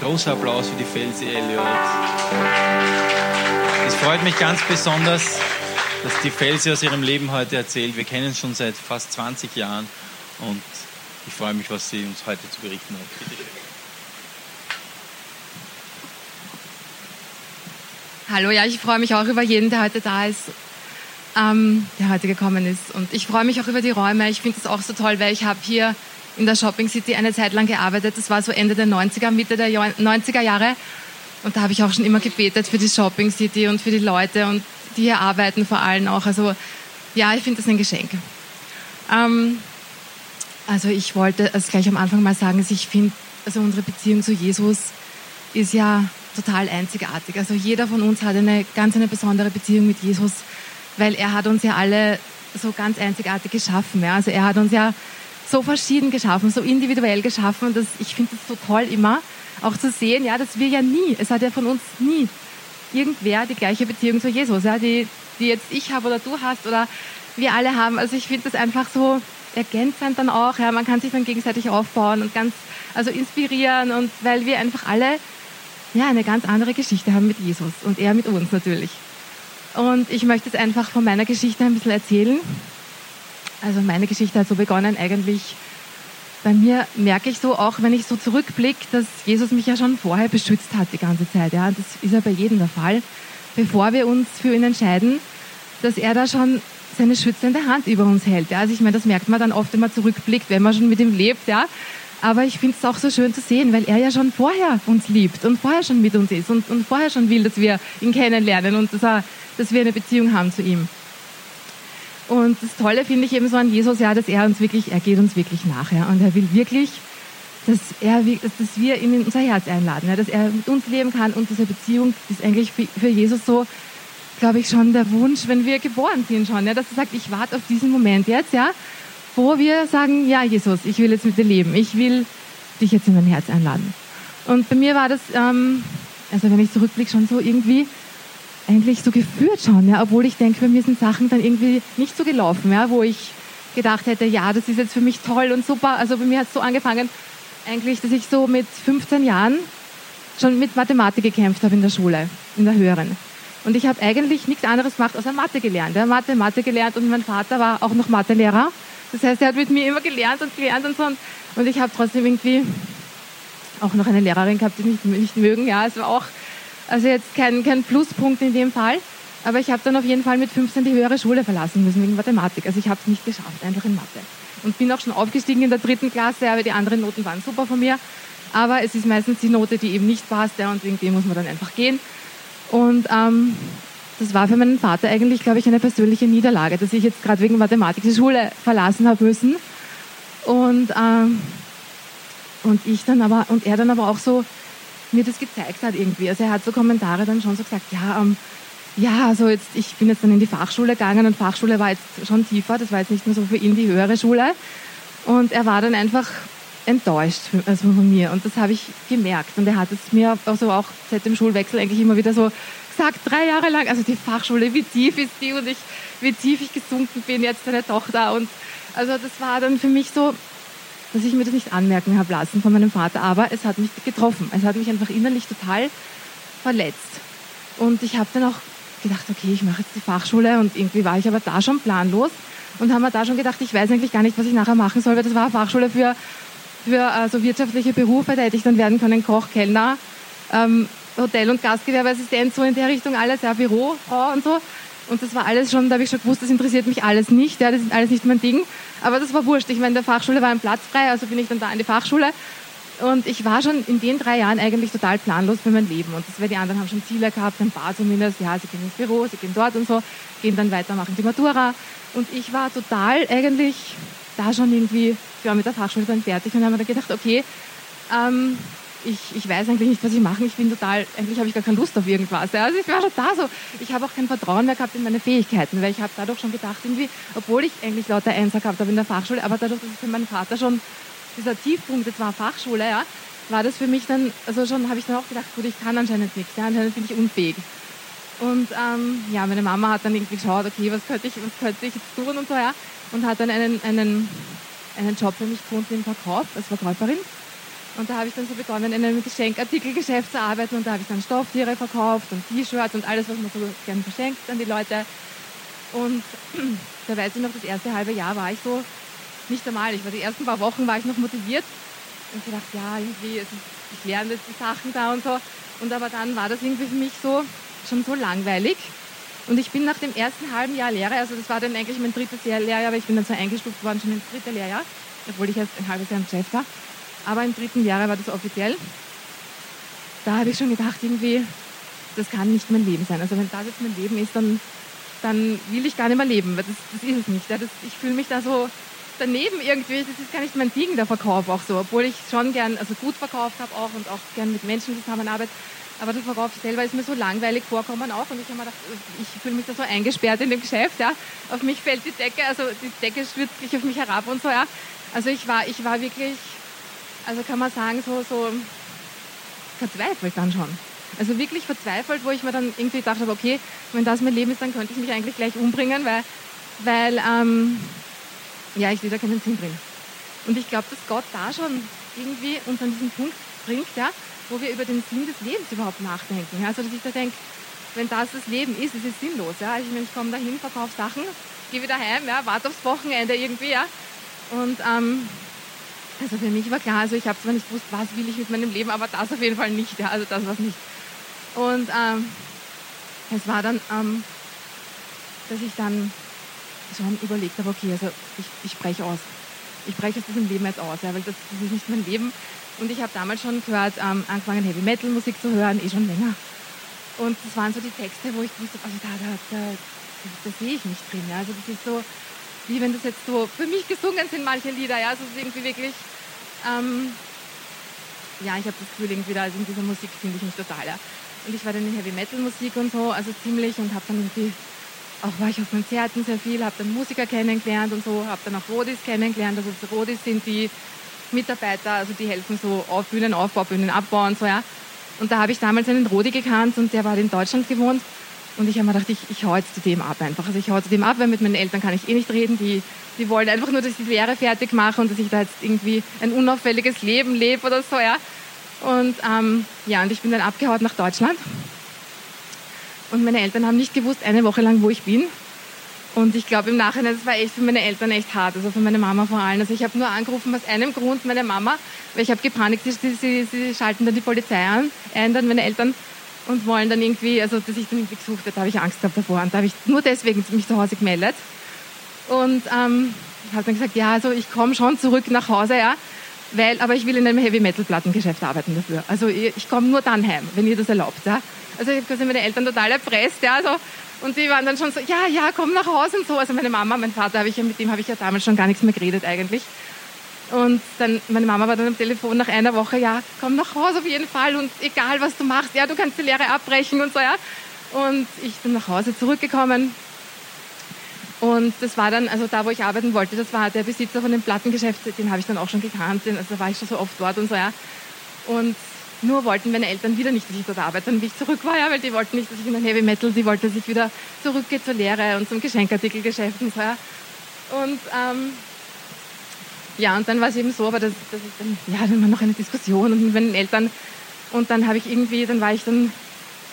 Großer Applaus für die Felsi Elliot. Es freut mich ganz besonders, dass die Felsi aus ihrem Leben heute erzählt. Wir kennen uns schon seit fast 20 Jahren und ich freue mich, was sie uns heute zu berichten hat. Bitte schön. Hallo, ja, ich freue mich auch über jeden, der heute da ist, ähm, der heute gekommen ist. Und ich freue mich auch über die Räume. Ich finde es auch so toll, weil ich habe hier in der Shopping City eine Zeit lang gearbeitet. Das war so Ende der 90er, Mitte der 90er Jahre. Und da habe ich auch schon immer gebetet für die Shopping City und für die Leute und die hier arbeiten vor allem auch. Also ja, ich finde das ein Geschenk. Ähm, also ich wollte es gleich am Anfang mal sagen, dass ich finde, also unsere Beziehung zu Jesus ist ja total einzigartig. Also jeder von uns hat eine ganz eine besondere Beziehung mit Jesus, weil er hat uns ja alle so ganz einzigartig geschaffen. Ja. Also er hat uns ja so verschieden geschaffen, so individuell geschaffen. Und das, ich finde es so toll immer, auch zu sehen, ja, dass wir ja nie, es hat ja von uns nie irgendwer die gleiche Beziehung zu Jesus, ja, die, die jetzt ich habe oder du hast oder wir alle haben. Also ich finde das einfach so ergänzend dann auch. Ja, man kann sich dann gegenseitig aufbauen und ganz, also inspirieren und weil wir einfach alle ja, eine ganz andere Geschichte haben mit Jesus und er mit uns natürlich. Und ich möchte jetzt einfach von meiner Geschichte ein bisschen erzählen. Also meine Geschichte hat so begonnen eigentlich. Bei mir merke ich so, auch wenn ich so zurückblicke, dass Jesus mich ja schon vorher beschützt hat die ganze Zeit. Ja, das ist ja bei jedem der Fall. Bevor wir uns für ihn entscheiden, dass er da schon seine schützende Hand über uns hält. Ja, also ich meine, das merkt man dann oft, wenn man zurückblickt, wenn man schon mit ihm lebt. Ja, aber ich finde es auch so schön zu sehen, weil er ja schon vorher uns liebt und vorher schon mit uns ist und, und vorher schon will, dass wir ihn kennenlernen und dass, er, dass wir eine Beziehung haben zu ihm. Und das Tolle finde ich eben so an Jesus, ja, dass er uns wirklich, er geht uns wirklich nach, ja, und er will wirklich, dass er, dass wir ihn in unser Herz einladen, ja, dass er mit uns leben kann. Und diese Beziehung ist eigentlich für, Jesus so, glaube ich, schon der Wunsch, wenn wir geboren sind schon, ja, dass er sagt, ich warte auf diesen Moment jetzt, ja, wo wir sagen, ja, Jesus, ich will jetzt mit dir leben, ich will dich jetzt in mein Herz einladen. Und bei mir war das, ähm, also wenn ich zurückblicke, schon so irgendwie eigentlich so geführt schon, ja, obwohl ich denke, bei mir sind Sachen dann irgendwie nicht so gelaufen, ja, wo ich gedacht hätte, ja, das ist jetzt für mich toll und super. Also bei mir hat es so angefangen, eigentlich, dass ich so mit 15 Jahren schon mit Mathematik gekämpft habe in der Schule, in der höheren. Und ich habe eigentlich nichts anderes gemacht, außer Mathe gelernt. Ja, Mathe, Mathe gelernt und mein Vater war auch noch Mathelehrer. Das heißt, er hat mit mir immer gelernt und gelernt und so. Und ich habe trotzdem irgendwie auch noch eine Lehrerin gehabt, die nicht, nicht mögen. Ja, es war auch also jetzt kein, kein Pluspunkt in dem Fall. Aber ich habe dann auf jeden Fall mit 15 die höhere Schule verlassen müssen wegen Mathematik. Also ich habe es nicht geschafft, einfach in Mathe. Und bin auch schon aufgestiegen in der dritten Klasse, aber die anderen Noten waren super von mir. Aber es ist meistens die Note, die eben nicht passt, ja, und dem muss man dann einfach gehen. Und ähm, das war für meinen Vater eigentlich, glaube ich, eine persönliche Niederlage, dass ich jetzt gerade wegen Mathematik die Schule verlassen habe müssen. Und, ähm, und ich dann aber, und er dann aber auch so mir das gezeigt hat irgendwie. Also er hat so Kommentare dann schon so gesagt, ja, ähm, ja, also jetzt, ich bin jetzt dann in die Fachschule gegangen und Fachschule war jetzt schon tiefer, das war jetzt nicht mehr so für ihn die höhere Schule. Und er war dann einfach enttäuscht also von mir und das habe ich gemerkt. Und er hat es mir also auch seit dem Schulwechsel eigentlich immer wieder so gesagt, drei Jahre lang, also die Fachschule, wie tief ist die und ich, wie tief ich gesunken bin, jetzt seine Tochter. Und also das war dann für mich so, dass ich mir das nicht anmerken habe lassen von meinem Vater, aber es hat mich getroffen. Es hat mich einfach innerlich total verletzt. Und ich habe dann auch gedacht, okay, ich mache jetzt die Fachschule und irgendwie war ich aber da schon planlos und haben mir da schon gedacht, ich weiß eigentlich gar nicht, was ich nachher machen soll, weil das war Fachschule für, für also wirtschaftliche Berufe, da hätte ich dann werden können Koch, Kellner, ähm, Hotel- und Gastgewerbeassistent, so in der Richtung alles, ja, Bürofrau und so. Und das war alles schon, da habe ich schon gewusst, das interessiert mich alles nicht, ja, das ist alles nicht mein Ding. Aber das war wurscht. Ich meine, in der Fachschule war ein Platz frei, also bin ich dann da in die Fachschule. Und ich war schon in den drei Jahren eigentlich total planlos für mein Leben. Und das, weil die anderen haben schon Ziele gehabt, ein paar zumindest. Ja, sie gehen ins Büro, sie gehen dort und so, gehen dann weiter, machen die Matura. Und ich war total eigentlich da schon irgendwie, ja, mit der Fachschule dann fertig und haben mir dann gedacht, okay, ähm, ich, ich weiß eigentlich nicht, was ich mache. Ich bin total, eigentlich habe ich gar keine Lust auf irgendwas. Also ich war schon da so. Ich habe auch kein Vertrauen mehr gehabt in meine Fähigkeiten, weil ich habe dadurch schon gedacht, irgendwie, obwohl ich eigentlich lauter Einser gehabt habe in der Fachschule, aber dadurch, dass es für meinen Vater schon dieser Tiefpunkt jetzt war Fachschule, ja, war das für mich dann, also schon habe ich dann auch gedacht, gut, ich kann anscheinend nichts, ja, anscheinend bin ich unfähig. Und ähm, ja, meine Mama hat dann irgendwie geschaut, okay, was könnte ich, was könnte ich jetzt tun und so, ja, und hat dann einen, einen, einen Job für mich gefunden im Verkauf als Verkäuferin Und da habe ich dann so begonnen, in einem Geschenkartikelgeschäft zu arbeiten und da habe ich dann Stofftiere verkauft und T-Shirts und alles, was man so gerne verschenkt an die Leute. Und da weiß ich noch, das erste halbe Jahr war ich so nicht normal. Ich war die ersten paar Wochen war ich noch motiviert und gedacht, ja, irgendwie, ich lerne jetzt die Sachen da und so. Und aber dann war das irgendwie für mich so schon so langweilig. Und ich bin nach dem ersten halben Jahr Lehre, also das war dann eigentlich mein drittes Lehrjahr, aber ich bin dann so eingestuft worden, schon ins dritte Lehrjahr, obwohl ich erst ein halbes Jahr im Chef war. Aber im dritten Jahr war das offiziell. Da habe ich schon gedacht, irgendwie, das kann nicht mein Leben sein. Also wenn das jetzt mein Leben ist, dann, dann will ich gar nicht mehr leben, weil das, das ist es nicht. Das, ich fühle mich da so daneben irgendwie, das ist gar nicht mein Ding, der Verkauf auch so. Obwohl ich schon gern, also gut verkauft habe auch und auch gern mit Menschen zusammenarbeite. Aber der Verkauf selber ist mir so langweilig vorkommen auch. Und ich habe mir gedacht, ich fühle mich da so eingesperrt in dem Geschäft, ja. Auf mich fällt die Decke, also die Decke stürzt sich auf mich herab und so, ja. Also ich war, ich war wirklich, also kann man sagen, so, so verzweifelt dann schon. Also wirklich verzweifelt, wo ich mir dann irgendwie gedacht habe, okay, wenn das mein Leben ist, dann könnte ich mich eigentlich gleich umbringen, weil, weil ähm, ja, ich sehe da keinen Sinn drin. Und ich glaube, dass Gott da schon irgendwie uns an diesen Punkt bringt, ja, wo wir über den Sinn des Lebens überhaupt nachdenken. Ja? Also dass ich da denke, wenn das das Leben ist, ist es sinnlos. Ja? Also ich, meine, ich komme dahin, verkaufe Sachen, gehe wieder heim, ja, warte aufs Wochenende irgendwie. Ja? Und ähm, also für mich war klar, also ich habe zwar nicht gewusst, was will ich mit meinem Leben, aber das auf jeden Fall nicht. Ja? Also das war es nicht. Und ähm, es war dann, ähm, dass ich dann schon überlegt habe, okay, also ich, ich spreche aus. Ich breche aus diesem Leben jetzt aus, ja, weil das, das ist nicht mein Leben. Und ich habe damals schon gehört, ähm, angefangen Heavy Metal Musik zu hören, eh schon länger. Und das waren so die Texte, wo ich wusste, also da, da, da, da, da sehe ich mich drin. Ja. Also das ist so, wie wenn das jetzt so für mich gesungen sind, manche Lieder. Ja, es ist irgendwie wirklich, ähm, ja, ich habe das Gefühl irgendwie da, also in dieser Musik finde ich mich total. Ja. Und ich war dann in Heavy Metal Musik und so, also ziemlich und habe dann irgendwie auch war ich auf Konzerten sehr viel, habe dann Musiker kennengelernt und so, habe dann auch Rodis kennengelernt. Also Rodis sind die Mitarbeiter, also die helfen so auf Bühnenaufbau, Bühnenabbau und so, ja. Und da habe ich damals einen Rodi gekannt und der war in Deutschland gewohnt. Und ich habe mir gedacht, ich, ich hau jetzt zu dem ab einfach. Also ich hau zu dem ab, weil mit meinen Eltern kann ich eh nicht reden. Die, die wollen einfach nur, dass ich die Lehre fertig mache und dass ich da jetzt irgendwie ein unauffälliges Leben lebe oder so, ja. Und ähm, ja, und ich bin dann abgehauen nach Deutschland und meine Eltern haben nicht gewusst, eine Woche lang, wo ich bin. Und ich glaube im Nachhinein, das war echt für meine Eltern echt hart, also für meine Mama vor allem. Also ich habe nur angerufen aus einem Grund, meine Mama, weil ich habe gepanikt, sie, sie, sie, schalten dann die Polizei an, ein dann meine Eltern und wollen dann irgendwie, also dass ich dann irgendwie gesucht habe, da habe ich Angst gehabt davor. Und da habe ich nur deswegen mich zu Hause gemeldet. Und ähm, habe dann gesagt, ja, also ich komme schon zurück nach Hause, ja, weil, aber ich will in einem Heavy Metal Plattengeschäft arbeiten dafür. Also ich, ich komme nur dann heim, wenn ihr das erlaubt, ja. Also ich habe quasi meine Eltern total erpresst, ja, so. Und die waren dann schon so, ja, ja, komm nach Hause und so. Also meine Mama, mein Vater, habe ich mit dem habe ich ja damals schon gar nichts mehr geredet eigentlich. Und dann, meine Mama war dann am Telefon nach einer Woche, ja, komm nach Hause auf jeden Fall und egal was du machst, ja, du kannst die Lehre abbrechen und so, ja. Und ich bin nach Hause zurückgekommen. Und das war dann, also da, wo ich arbeiten wollte, das war der Besitzer von dem Plattengeschäft, den habe ich dann auch schon gekannt, also da war ich schon so oft dort und so, ja. Und nur wollten meine Eltern wieder nicht, dass ich dort arbeite und wie ich zurück war, ja, weil die wollten nicht, dass ich in den Heavy Metal, die wollten, dass ich wieder zurückgehe zur Lehre und zum Geschenkartikelgeschäft und so. Ja. Und ähm, ja, und dann war es eben so, aber dass, dass ich dann, ja, dann war noch eine Diskussion und mit meinen Eltern und dann habe ich irgendwie, dann war ich dann,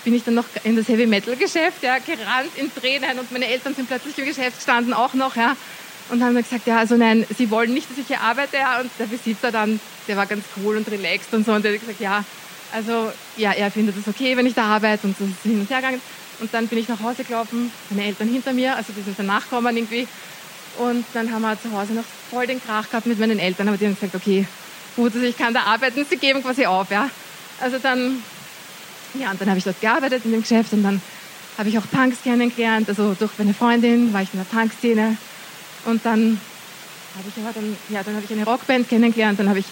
bin ich dann noch in das Heavy Metal Geschäft, ja, gerannt in Tränen und meine Eltern sind plötzlich im Geschäft gestanden auch noch, ja, und haben mir gesagt, ja, also nein, sie wollen nicht, dass ich hier arbeite. Ja. Und der Besitzer dann, der war ganz cool und relaxed und so. Und der hat gesagt, ja, also ja, er findet es okay, wenn ich da arbeite. Und so ist hin und her gegangen. Und dann bin ich nach Hause gelaufen, meine Eltern hinter mir, also die sind dann nachkommen irgendwie. Und dann haben wir zu Hause noch voll den Krach gehabt mit meinen Eltern. Aber die haben gesagt, okay, gut, also ich kann da arbeiten. Sie geben quasi auf, ja. Also dann, ja, und dann habe ich dort gearbeitet in dem Geschäft und dann habe ich auch Punks kennengelernt. Also durch meine Freundin war ich in der Punkszene. Und dann habe ich aber dann, ja, dann habe ich eine Rockband kennengelernt, dann habe ich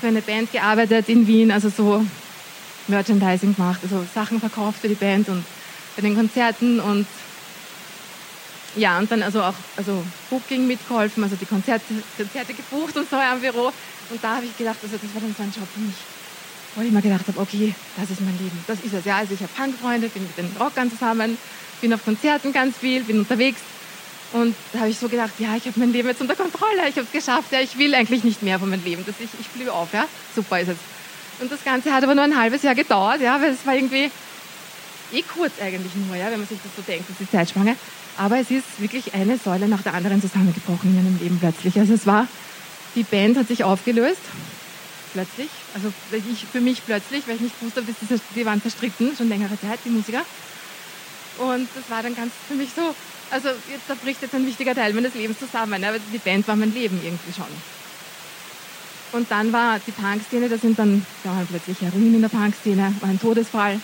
für eine Band gearbeitet in Wien, also so Merchandising gemacht, also Sachen verkauft für die Band und bei den Konzerten und ja, und dann also auch also Booking mitgeholfen, also die Konzerte, Konzerte gebucht und so am Büro. Und da habe ich gedacht, also das war dann so ein Job für mich, wo ich mir gedacht habe, okay, das ist mein Leben, das ist es. Ja, also ich habe Punkfreunde, bin mit den Rockern zusammen, bin auf Konzerten ganz viel, bin unterwegs Und da habe ich so gedacht, ja, ich habe mein Leben jetzt unter Kontrolle, ich habe es geschafft, ja, ich will eigentlich nicht mehr von meinem Leben, dass ich, ich bliebe auf, ja, super ist es. Und das Ganze hat aber nur ein halbes Jahr gedauert, ja, weil es war irgendwie eh kurz eigentlich nur, ja, wenn man sich das so denkt, das ist die Zeitspanne. Aber es ist wirklich eine Säule nach der anderen zusammengebrochen in meinem Leben plötzlich. Also es war, die Band hat sich aufgelöst, plötzlich, also ich, für mich plötzlich, weil ich nicht wusste, die waren zerstritten, schon längere Zeit, die Musiker. Und das war dann ganz für mich so, also jetzt, da bricht jetzt ein wichtiger Teil meines Lebens zusammen, aber die Band war mein Leben irgendwie schon. Und dann war die Punkszene, da sind dann, da waren plötzlich Heroin in der Punkszene, war ein Todesfall.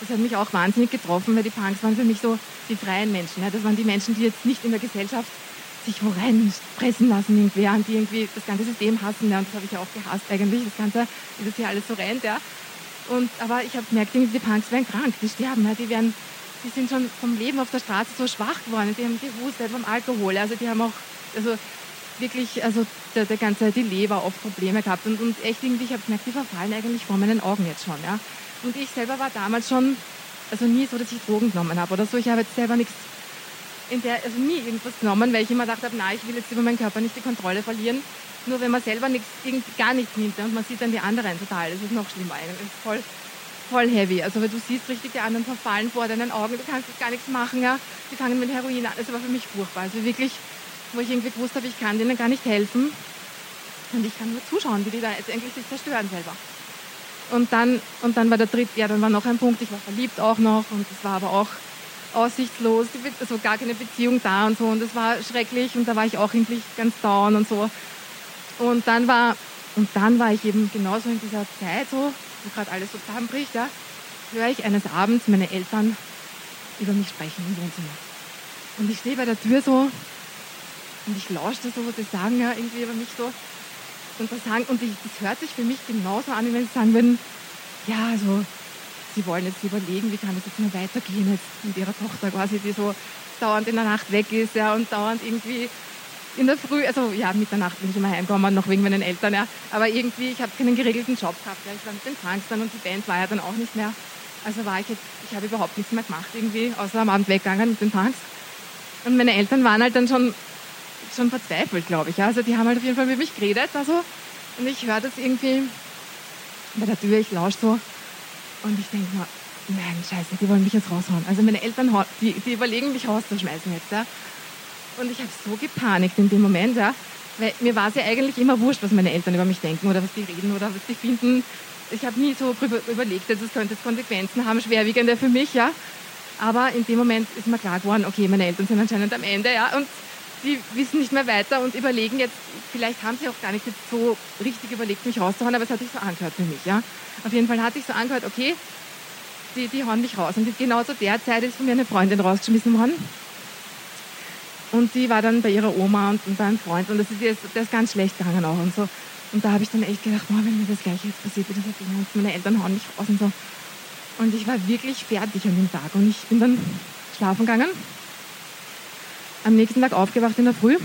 Das hat mich auch wahnsinnig getroffen, weil die Punks waren für mich so die freien Menschen. Ja. Das waren die Menschen, die jetzt nicht in der Gesellschaft sich wo reinpressen lassen irgendwer und die irgendwie das ganze System hassen. Ja. Und das habe ich ja auch gehasst eigentlich, das Ganze, wie das hier alles so rennt. Ja. Und, aber ich habe gemerkt, die Punks werden krank, die sterben. Ja. Die werden die sind schon vom Leben auf der Straße so schwach geworden. Die haben gehustet vom Alkohol. Also die haben auch also wirklich, also der, der ganze, die Leber oft Probleme gehabt. Und, und echt irgendwie, ich habe gemerkt, die verfallen eigentlich vor meinen Augen jetzt schon. Ja. Und ich selber war damals schon, also nie so, dass ich Drogen genommen habe oder so. Ich habe jetzt selber nichts in der, also nie irgendwas genommen, weil ich immer gedacht habe, nein, ich will jetzt über meinen Körper nicht die Kontrolle verlieren. Nur wenn man selber nichts, gar nichts nimmt und man sieht dann die anderen total, das ist noch schlimmer eigentlich. Voll, voll heavy. Also weil du siehst richtig, die anderen verfallen vor deinen Augen, du kannst gar nichts machen, ja. Die fangen mit Heroin an. Das war für mich furchtbar. Also wirklich, wo ich irgendwie gewusst habe, ich kann denen gar nicht helfen. Und ich kann nur zuschauen, wie die da jetzt endlich sich zerstören selber. Und dann, und dann war der dritte, ja, dann war noch ein Punkt, ich war verliebt auch noch und es war aber auch aussichtslos, also gar keine Beziehung da und so und das war schrecklich und da war ich auch endlich ganz down und so. Und dann war, und dann war ich eben genauso in dieser Zeit so, wo gerade alles so zusammenbricht, ja, höre ich eines Abends meine Eltern über mich sprechen im Wohnzimmer. Und ich stehe bei der Tür so und ich lausche so, was sie sagen ja irgendwie über mich so. Und, das, sagen, und das hört sich für mich genauso an, wie wenn sie sagen würden, ja, also sie wollen jetzt überlegen, wie kann das jetzt mal weitergehen jetzt mit ihrer Tochter quasi, die so dauernd in der Nacht weg ist ja, und dauernd irgendwie in der Früh, also ja, Mitternacht bin ich immer heimgekommen, noch wegen meinen Eltern, ja. Aber irgendwie, ich habe keinen geregelten Job gehabt. Ja. Ich war mit den Punks dann und die Band war ja dann auch nicht mehr. Also war ich jetzt, ich habe überhaupt nichts mehr gemacht irgendwie, außer am Abend weggegangen mit den Punks. Und meine Eltern waren halt dann schon, schon verzweifelt, glaube ich. Also die haben halt auf jeden Fall mit mich geredet. Also, und ich höre das irgendwie bei der Tür, ich lausche so. Und ich denke mir, nein, scheiße, die wollen mich jetzt raushauen. Also meine Eltern, die, die überlegen, mich rauszuschmeißen jetzt. Ja. Und ich habe so gepanikt in dem Moment, ja. Weil mir war es ja eigentlich immer wurscht, was meine Eltern über mich denken oder was die reden oder was die finden. Ich habe nie so überlegt, dass es könnte Konsequenzen haben, schwerwiegende für mich, ja. Aber in dem Moment ist mir klar geworden, okay, meine Eltern sind anscheinend am Ende, ja. Und die wissen nicht mehr weiter und überlegen jetzt, vielleicht haben sie auch gar nicht jetzt so richtig überlegt, mich rauszuhauen, aber es hat sich so angehört für mich, ja. Auf jeden Fall hat sich so angehört, okay, die, die hauen mich raus. Und genau zu der Zeit ist von mir eine Freundin rausgeschmissen worden. Und die war dann bei ihrer Oma und, und bei einem Freund und das ist, jetzt, das ist ganz schlecht gegangen auch und so. Und da habe ich dann echt gedacht, boah, wenn mir das gleiche jetzt passiert, das hat und meine Eltern hauen mich raus und so. Und ich war wirklich fertig an dem Tag und ich bin dann schlafen gegangen. Am nächsten Tag aufgewacht in der Früh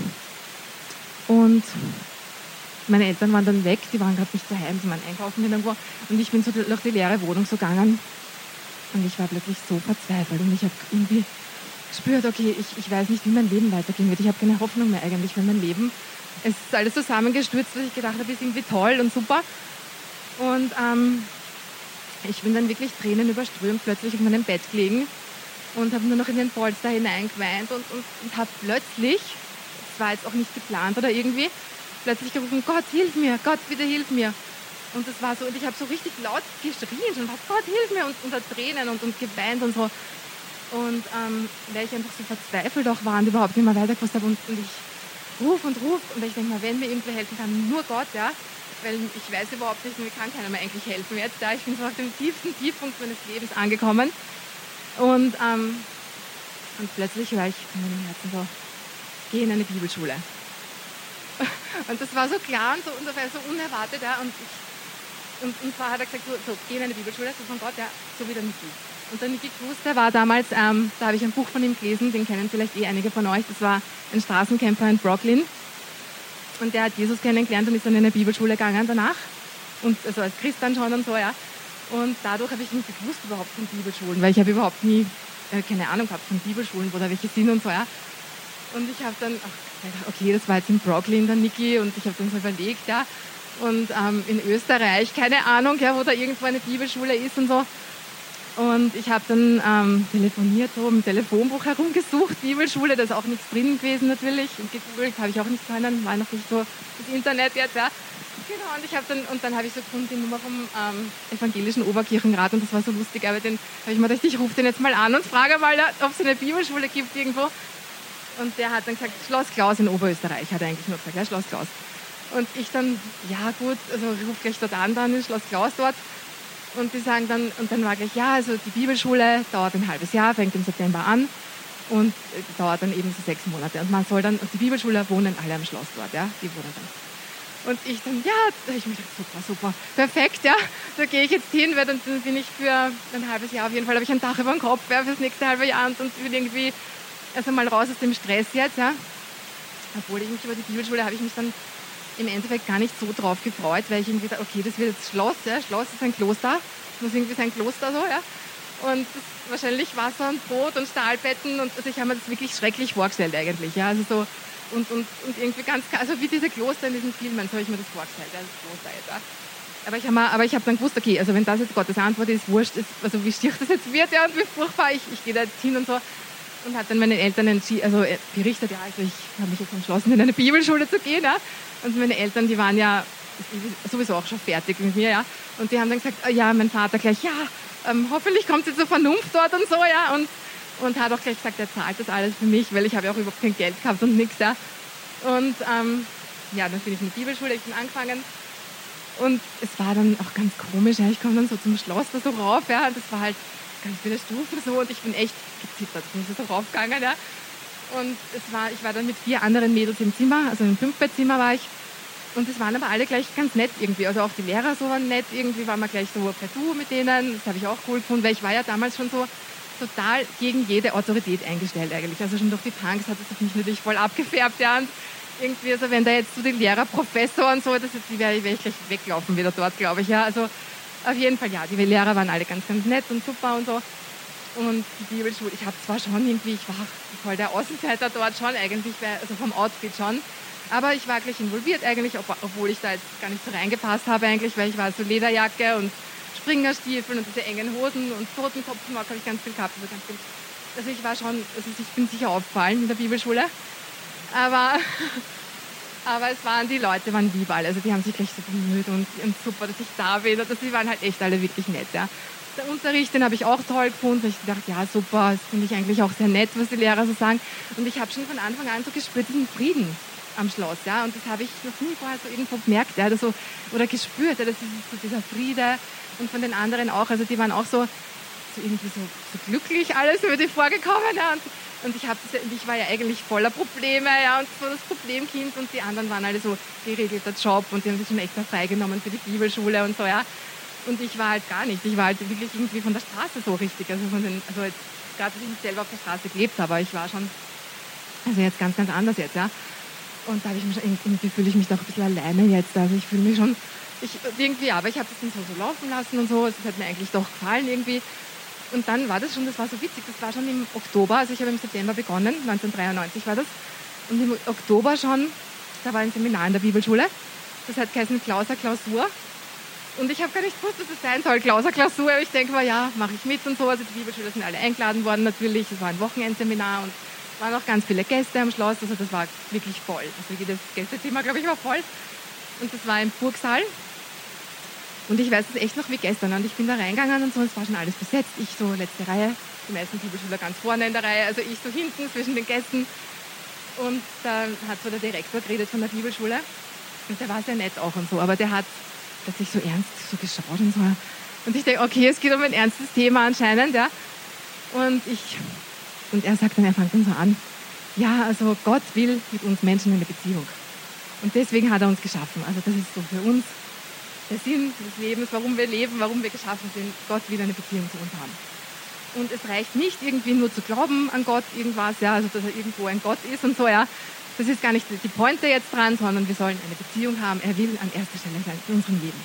und meine Eltern waren dann weg, die waren gerade nicht daheim, sie waren einkaufen irgendwo und ich bin so durch die leere Wohnung so gegangen und ich war plötzlich so verzweifelt und ich habe irgendwie gespürt, okay, ich, ich weiß nicht, wie mein Leben weitergehen wird. Ich habe keine Hoffnung mehr eigentlich für mein Leben. Es ist alles zusammengestürzt, was ich gedacht habe, ist irgendwie toll und super. Und ähm, ich bin dann wirklich Tränen überströmt, plötzlich auf meinem Bett gelegen und habe nur noch in den Polster hineingeweint und, und, und habe plötzlich, das war jetzt auch nicht geplant oder irgendwie, plötzlich gerufen, Gott, hilf mir, Gott, bitte hilf mir. Und das war so, und ich habe so richtig laut geschrien schon, Gott, hilf mir, und unter Tränen und, und geweint und so. Und ähm, weil ich einfach so verzweifelt auch war und überhaupt nicht mehr weitergewusst habe und, und ich ruf und ruf und ich denke mal, wenn mir irgendwer helfen kann, nur Gott, ja, weil ich weiß überhaupt nicht, mir kann keiner mehr eigentlich helfen jetzt, ja, ich bin so auf dem tiefsten Tiefpunkt meines Lebens angekommen und, ähm, und plötzlich höre ich in meinem Herzen so, geh in eine Bibelschule. Und das war so klar und so, und so unerwartet, ja, und ich, und, und zwar hat er gesagt, so, so geh in eine Bibelschule, so von Gott, ja, so wie der Niki. Und der Niki Cruz, der war damals, ähm, da habe ich ein Buch von ihm gelesen, den kennen vielleicht eh einige von euch. Das war ein Straßenkämpfer in Brooklyn. Und der hat Jesus kennengelernt und ist dann in eine Bibelschule gegangen danach. Und also als Christ dann schon und so, ja. Und dadurch habe ich nicht gewusst überhaupt von Bibelschulen, weil ich habe überhaupt nie äh, keine Ahnung gehabt von Bibelschulen, wo da welche sind und so, ja. Und ich habe dann, ach, okay, das war jetzt in Brooklyn, der Niki, und ich habe dann so überlegt, ja, und ähm, in Österreich, keine Ahnung, ja, wo da irgendwo eine Bibelschule ist und so. Und ich habe dann ähm, telefoniert, so im Telefonbuch herumgesucht, Bibelschule, da ist auch nichts drin gewesen natürlich. Und gegoogelt habe ich auch nicht können, war noch nicht so das Internet jetzt, ja. Genau, und ich dann, und dann habe ich so gefunden, die Nummer vom ähm, evangelischen Oberkirchenrat und das war so lustig, aber den habe ich mir gedacht, ich rufe den jetzt mal an und frage mal, ob es eine Bibelschule gibt irgendwo. Und der hat dann gesagt, Schloss Klaus in Oberösterreich, hat er eigentlich nur gesagt, ja, Schloss Klaus. Und ich dann, ja gut, also rufe gleich dort an, dann in Schloss Klaus dort. Und die sagen dann, und dann war gleich, ja, also die Bibelschule dauert ein halbes Jahr, fängt im September an und äh, dauert dann eben so sechs Monate. Und man soll dann, und die Bibelschule wohnen alle am Schloss dort, ja, die wohnen dann. Und ich dann, ja, da ich mir gedacht, super, super, perfekt, ja, da gehe ich jetzt hin, weil dann bin ich für ein halbes Jahr auf jeden Fall, habe ich ein Dach über dem Kopf, ja, fürs nächste halbe Jahr und, und irgendwie also mal raus aus dem Stress jetzt, ja. Obwohl ich mich über die Bibelschule habe ich mich dann im Endeffekt gar nicht so drauf gefreut, weil ich irgendwie dachte, okay, das wird jetzt Schloss, ja, Schloss ist ein Kloster, das muss irgendwie sein Kloster so, ja. Und das, wahrscheinlich Wasser und Brot und Stahlbetten und also ich habe mir das wirklich schrecklich vorgestellt eigentlich, ja. Also so und, und, und irgendwie ganz, also wie diese Kloster in diesen Filmen, so habe ich mir das vorgestellt, ja, das Kloster ja. Aber ich habe hab dann gewusst, okay, also wenn das jetzt Gottes Antwort ist, wurscht, ist, also wie schier das jetzt wird, ja, und wie furchtbar, ich, ich gehe da jetzt hin und so und habe dann meinen Eltern also äh, berichtet, ja, also ich habe mich jetzt entschlossen, in eine Bibelschule zu gehen. Ja. Und meine Eltern, die waren ja sowieso auch schon fertig mit mir, ja. Und die haben dann gesagt, oh, ja, mein Vater gleich, ja, ähm, hoffentlich kommt sie zur Vernunft dort und so, ja. Und, und hat auch gleich gesagt, er zahlt das alles für mich, weil ich habe ja auch überhaupt kein Geld gehabt und nichts, ja. Und ähm, ja, dann bin ich in die Bibelschule, ich bin angefangen. Und es war dann auch ganz komisch, ja. Ich komme dann so zum Schloss da so rauf, ja. Und das war halt ganz viele Stufen so und ich bin echt gezittert, bin so drauf gegangen, ja. Und es war, ich war dann mit vier anderen Mädels im Zimmer, also im Fünfbettzimmer war ich. Und es waren aber alle gleich ganz nett irgendwie. Also auch die Lehrer so waren nett. Irgendwie war man gleich so per Du mit denen. Das habe ich auch cool gefunden, weil ich war ja damals schon so total gegen jede Autorität eingestellt eigentlich. Also schon durch die Punks hat es mich natürlich voll abgefärbt, ja. Und irgendwie, also wenn da jetzt so die Lehrer, Professor und so, das ist, die wäre wär ich gleich weglaufen wieder dort, glaube ich, ja. Also auf jeden Fall, ja, die Lehrer waren alle ganz, ganz nett und super und so. Und die Bibelschule, ich habe zwar schon irgendwie, ich war voll der Außenseiter dort schon eigentlich, also vom Outfit schon. Aber ich war gleich involviert eigentlich, obwohl ich da jetzt gar nicht so reingepasst habe eigentlich, weil ich war so Lederjacke und Springerstiefel und diese engen Hosen und Totenkopfmark habe ich ganz viel gehabt. Also, ganz viel. also ich war schon, also ich bin sicher aufgefallen in der Bibelschule. Aber aber es waren, die Leute waren lieb alle. Also die haben sich gleich so bemüht und, und super, dass ich da bin. Und die waren halt echt alle wirklich nett, ja. Der Unterricht, den habe ich auch toll gefunden. Ich dachte, ja, super, das finde ich eigentlich auch sehr nett, was die Lehrer so sagen. Und ich habe schon von Anfang an so gespürt, diesen Frieden am Schloss, ja. Und das habe ich noch nie vorher so irgendwo gemerkt, ja, oder, so, oder gespürt, ja, das ist so dieser Friede. Und von den anderen auch, also die waren auch so, so irgendwie so, so glücklich alles über die vorgekommen, ja. Und und ich, ich war ja eigentlich voller Probleme, ja, und so das Problemkind und die anderen waren alle so geregelter Job und die haben sich schon extra freigenommen für die Bibelschule und so, ja. Und ich war halt gar nicht. Ich war halt wirklich irgendwie von der Straße so richtig. Also von den, also jetzt, gerade dass ich nicht selber auf der Straße gelebt habe, aber ich war schon, also jetzt ganz, ganz anders jetzt, ja. Und da habe ich mich schon, irgendwie fühle ich mich doch ein bisschen alleine jetzt. Also ich fühle mich schon, ich, irgendwie, aber ich habe das dann so, so laufen lassen und so. Es hat mir eigentlich doch gefallen irgendwie. Und dann war das schon, das war so witzig, das war schon im Oktober, also ich habe im September begonnen, 1993 war das. Und im Oktober schon, da war ein Seminar in der Bibelschule, das hat geheißen Klauser Klausur. Und ich habe gar nicht gewusst, dass es sein soll, Klauser Klausur. Aber ich denke mal, ja, mache ich mit und so. Also die Bibelschüler sind alle eingeladen worden natürlich. Es war ein Wochenendseminar und waren auch ganz viele Gäste am Schloss. Also das war wirklich voll. Also jedes Gästezimmer, glaube ich, war voll. Und das war im Burgsaal und ich weiß es echt noch wie gestern. Und ich bin da reingegangen und so, es war schon alles besetzt. Ich so letzte Reihe, die meisten Bibelschüler ganz vorne in der Reihe, also ich so hinten zwischen den Gästen. Und da hat so der Direktor geredet von der Bibelschule. Und der war sehr nett auch und so, aber der hat, sich so ernst so geschaut und so. Und ich denke, okay, es geht um ein ernstes Thema anscheinend, ja. Und ich, und er sagt dann, er fängt dann so an, ja, also Gott will mit uns Menschen eine Beziehung. Und deswegen hat er uns geschaffen. Also das ist so für uns der Sinn des Lebens, warum wir leben, warum wir geschaffen sind. Gott will eine Beziehung zu uns haben. Und es reicht nicht irgendwie nur zu glauben an Gott, irgendwas, ja, also dass er irgendwo ein Gott ist und so, ja. Das ist gar nicht die Pointe jetzt dran, sondern wir sollen eine Beziehung haben. Er will an erster Stelle sein in unserem Leben.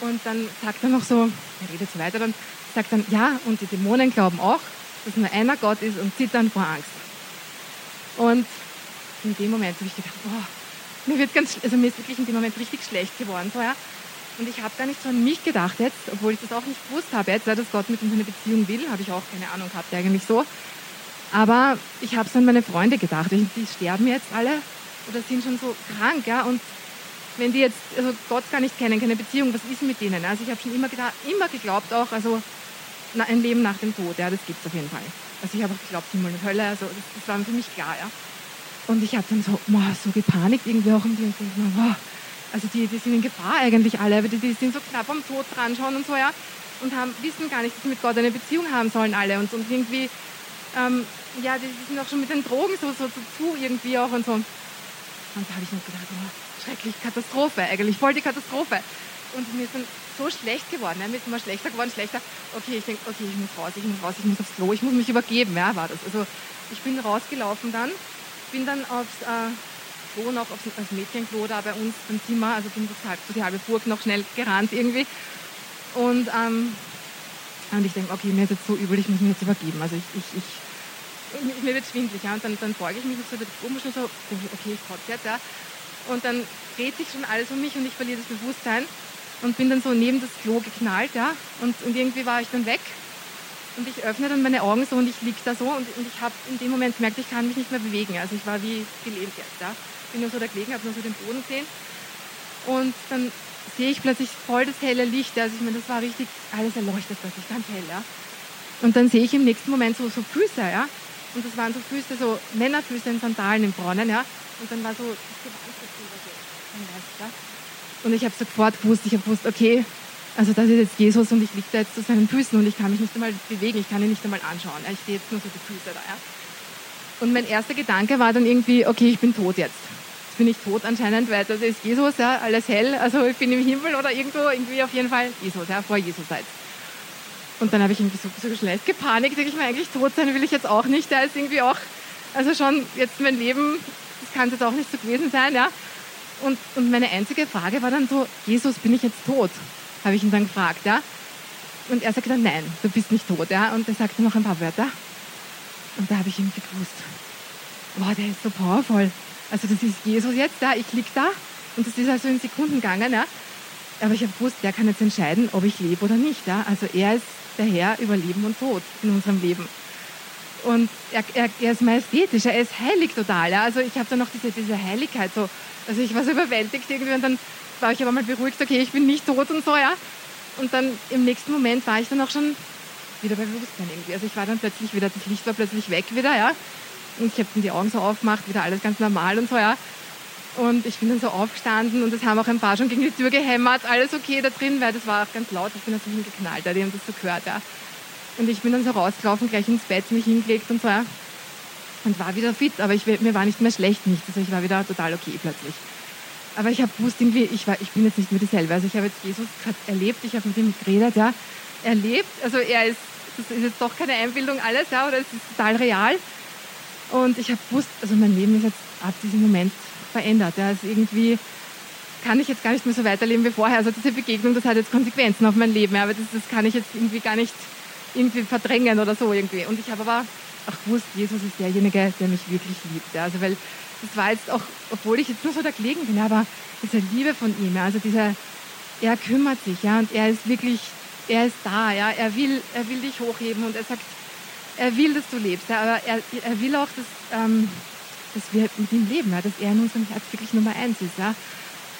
Und dann sagt er noch so, er redet so weiter, dann sagt dann, ja, und die Dämonen glauben auch, dass nur einer Gott ist und zittern vor Angst. Und in dem Moment habe ich gedacht, boah, mir wird ganz, also mir ist wirklich in dem Moment richtig schlecht geworden. So, ja. Und ich habe gar nicht so an mich gedacht jetzt, obwohl ich das auch nicht gewusst habe jetzt, dass Gott mit uns eine Beziehung will, habe ich auch keine Ahnung gehabt eigentlich so. Aber ich habe so an meine Freunde gedacht. Die sterben jetzt alle oder sind schon so krank, ja. Und wenn die jetzt also Gott gar nicht kennen, keine Beziehung, was ist mit denen? Also ich habe schon immer gedacht, immer geglaubt auch, also ein Leben nach dem Tod, ja, das gibt es auf jeden Fall. Also ich habe auch geglaubt, Himmel und Hölle, also das, das war für mich klar, ja. Und ich habe dann so, boah, so gepanikt irgendwie auch um die und denke mir, boah, also die, die sind in Gefahr eigentlich alle, aber die, die sind so knapp am Tod dran schon und so, ja. Und haben, wissen gar nicht, dass sie mit Gott eine Beziehung haben sollen alle und, und irgendwie, ähm, ja, die, die, sind auch schon mit den Drogen so, so, so zu irgendwie auch und so. Und da habe ich noch gedacht, oh, schrecklich, Katastrophe eigentlich, voll die Katastrophe. Und mir ist dann so schlecht geworden, ja, mir ist immer schlechter geworden, schlechter. Okay, ich denke, okay, ich muss raus, ich muss raus, ich muss aufs Klo, ich muss mich übergeben, ja, war das. Also ich bin rausgelaufen dann, bin dann aufs äh, Klo noch, aufs, aufs Mädchenklo da bei uns im Zimmer, also bin das halb, so die halbe Burg noch schnell gerannt irgendwie. Und, ähm, und ich denke, okay, mir ist jetzt so übel, ich muss mich jetzt übergeben. Also ich, ich, ich mir wird schwindlig, ja, und dann, dann beuge ich mich so über die so, okay, ich kotze jetzt, ja. Und dann dreht sich schon alles um mich und ich verliere das Bewusstsein und bin dann so neben das Klo geknallt, ja. Und, und irgendwie war ich dann weg. Und ich öffne dann meine Augen so und ich liege da so und, und ich habe in dem Moment gemerkt, ich kann mich nicht mehr bewegen. Also ich war wie gelähmt jetzt, ja. Bin nur so da gelegen, habe nur so den Boden gesehen. Und dann sehe ich plötzlich voll das helle Licht. Also ich meine, das war richtig, alles erleuchtet plötzlich, ganz hell, ja. Und dann sehe ich im nächsten Moment so, so Füße, ja. Und das waren so Füße, so Männerfüße in Sandalen im Brunnen, ja. Und dann war so das Gewand oder so. Und ich habe sofort gewusst, ich habe gewusst, okay, also das ist jetzt Jesus und ich liege da jetzt zu seinen Füßen und ich kann mich nicht einmal bewegen, ich kann ihn nicht einmal anschauen. Ich sehe jetzt nur so die Füße da. Ja? Und mein erster Gedanke war dann irgendwie, okay, ich bin tot jetzt. Bin ich tot anscheinend, weil das ist Jesus, ja, alles hell, also ich bin im Himmel oder irgendwo, irgendwie auf jeden Fall Jesus, ja, vor Jesus seid. Und dann habe ich irgendwie so, so schlecht gepanikt, denke ich mir eigentlich tot sein will ich jetzt auch nicht. Da ist irgendwie auch, also schon jetzt mein Leben, das kann jetzt auch nicht so gewesen sein, ja. Und, und meine einzige Frage war dann so, Jesus, bin ich jetzt tot? Habe ich ihn dann gefragt, ja. Und er sagte dann, nein, du bist nicht tot, ja. Und er sagte noch ein paar Wörter. Und da habe ich irgendwie gewusst, boah, der ist so powerful. Also das ist Jesus jetzt, ja. Ich lieg da und das ist also in Sekunden gegangen, ja. Aber ich habe gewusst, der kann jetzt entscheiden, ob ich lebe oder nicht, ja. Also er ist der Herr über Leben und Tod in unserem Leben. Und er, er, er ist majestätisch, er ist heilig total. Ja? Also ich habe dann noch diese, diese Heiligkeit so. Also ich war so überwältigt irgendwie und dann war ich aber mal beruhigt, okay, ich bin nicht tot und so, ja. Und dann im nächsten Moment war ich dann auch schon wieder bei Bewusstsein irgendwie. Also ich war dann plötzlich wieder, das Licht war plötzlich weg wieder, ja. Und ich habe dann die Augen so aufgemacht, wieder alles ganz normal und so, ja. Und ich bin dann so aufgestanden und es haben auch ein paar schon gegen die Tür gehämmert, alles okay da drin, weil das war auch ganz laut. Ich bin dann so hingeknallt, ja, die haben das so gehört, ja. Und ich bin dann so rausgelaufen, gleich ins Bett, mich hingelegt und so, ja. Und war wieder fit, aber ich, mir war nicht mehr schlecht, nicht. Also ich war wieder total okay plötzlich. Aber ich habe gewusst, irgendwie, ich, war, ich bin jetzt nicht mehr dieselbe. Also ich habe jetzt Jesus gerade erlebt, ich habe mit ihm geredet, ja. Er lebt, also er ist, das ist jetzt doch keine Einbildung alles, ja, oder es ist total real. Und ich habe gewusst, also mein Leben ist jetzt ab diesem Moment verändert. Ja. Also irgendwie kann ich jetzt gar nicht mehr so weiterleben wie vorher. Also diese Begegnung, das hat jetzt Konsequenzen auf mein Leben, ja, aber das, das kann ich jetzt irgendwie gar nicht irgendwie verdrängen oder so irgendwie. Und ich habe aber auch gewusst, Jesus ist derjenige, der mich wirklich liebt. Ja. Also weil das war jetzt auch, obwohl ich jetzt nur so da gelegen bin, aber diese Liebe von ihm, ja, also dieser, er kümmert sich, ja, und er ist wirklich, er ist da, ja, er will, er will dich hochheben und er sagt, er will, dass du lebst, ja, aber er, er will auch, dass, ähm, dass wir mit ihm leben, ja, dass er in unserem Herz wirklich Nummer eins ist, ja.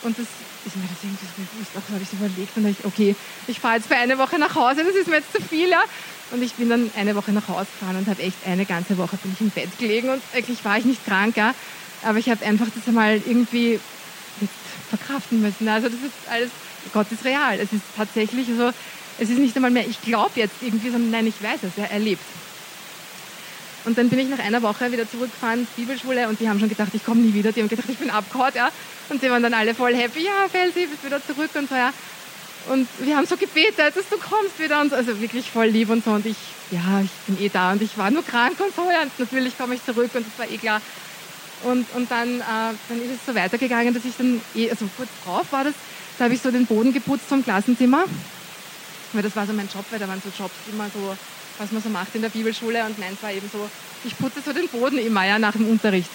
Und das ist mir das irgendwie so bewusst, auch habe ich so überlegt und ich, okay, ich fahre jetzt für eine Woche nach Hause, das ist mir jetzt zu viel, ja. Und ich bin dann eine Woche nach Hause gefahren und habe echt eine ganze Woche bin ich im Bett gelegen und eigentlich war ich nicht krank, ja. Aber ich habe einfach das einmal irgendwie verkraften müssen. Also das ist alles, Gott ist real. Es ist tatsächlich so, es ist nicht einmal mehr, ich glaube jetzt irgendwie, sondern nein, ich weiß es, er erlebt. Und dann bin ich nach einer Woche wieder zurückgefahren, Bibelschule, und die haben schon gedacht, ich komme nie wieder. Die haben gedacht, ich bin abgehauen, ja. Und die waren dann alle voll happy, ja, Felsi, bist wieder zurück und so, ja. Und wir haben so gebetet, dass du kommst wieder und so. Also wirklich voll lieb und so. Und ich, ja, ich bin eh da und ich war nur krank und so, ja. Und natürlich komme ich zurück und das war eh klar. Und, und dann, äh, dann ist es so weitergegangen, dass ich dann, eh, also kurz drauf war das, da habe ich so den Boden geputzt vom Klassenzimmer. Weil das war so mein Job, weil da waren so Jobs immer so was man so macht in der Bibelschule. Und meins war eben so, ich putze so den Boden immer, ja, nach dem Unterricht.